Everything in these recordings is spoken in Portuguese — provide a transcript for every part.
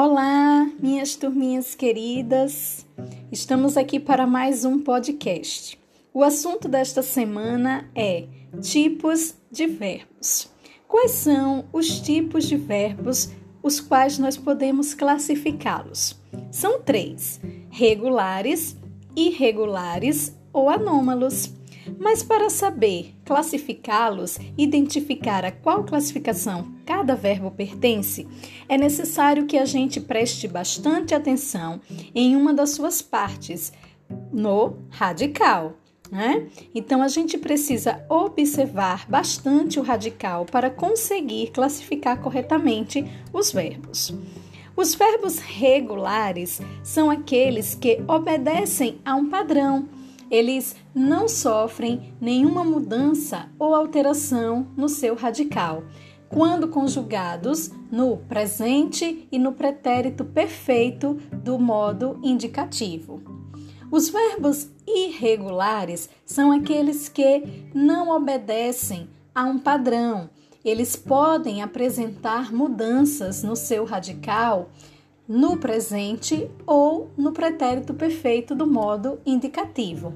Olá, minhas turminhas queridas. Estamos aqui para mais um podcast. O assunto desta semana é tipos de verbos. Quais são os tipos de verbos os quais nós podemos classificá-los? São três: regulares, irregulares ou anômalos. Mas para saber classificá-los, identificar a qual classificação cada verbo pertence, é necessário que a gente preste bastante atenção em uma das suas partes, no radical. Né? Então a gente precisa observar bastante o radical para conseguir classificar corretamente os verbos. Os verbos regulares são aqueles que obedecem a um padrão eles não sofrem nenhuma mudança ou alteração no seu radical, quando conjugados no presente e no pretérito perfeito do modo indicativo. Os verbos irregulares são aqueles que não obedecem a um padrão. Eles podem apresentar mudanças no seu radical no presente ou no pretérito perfeito do modo indicativo.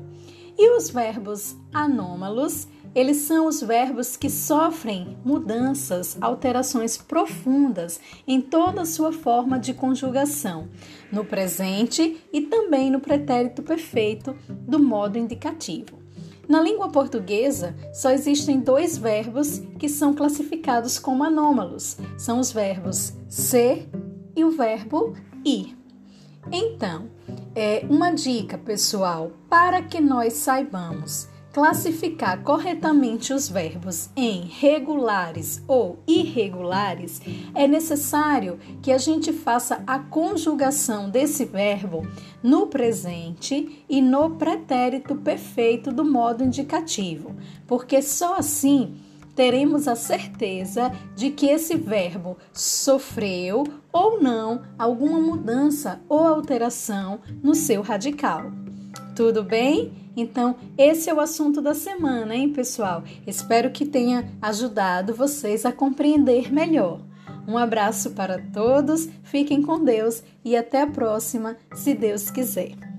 E os verbos anômalos, eles são os verbos que sofrem mudanças, alterações profundas em toda a sua forma de conjugação, no presente e também no pretérito perfeito do modo indicativo. Na língua portuguesa, só existem dois verbos que são classificados como anômalos. São os verbos ser e o verbo ir. Então, é uma dica, pessoal, para que nós saibamos classificar corretamente os verbos em regulares ou irregulares, é necessário que a gente faça a conjugação desse verbo no presente e no pretérito perfeito do modo indicativo, porque só assim teremos a certeza de que esse verbo sofreu ou não alguma mudança ou alteração no seu radical. Tudo bem? Então, esse é o assunto da semana, hein, pessoal? Espero que tenha ajudado vocês a compreender melhor. Um abraço para todos, fiquem com Deus e até a próxima, se Deus quiser.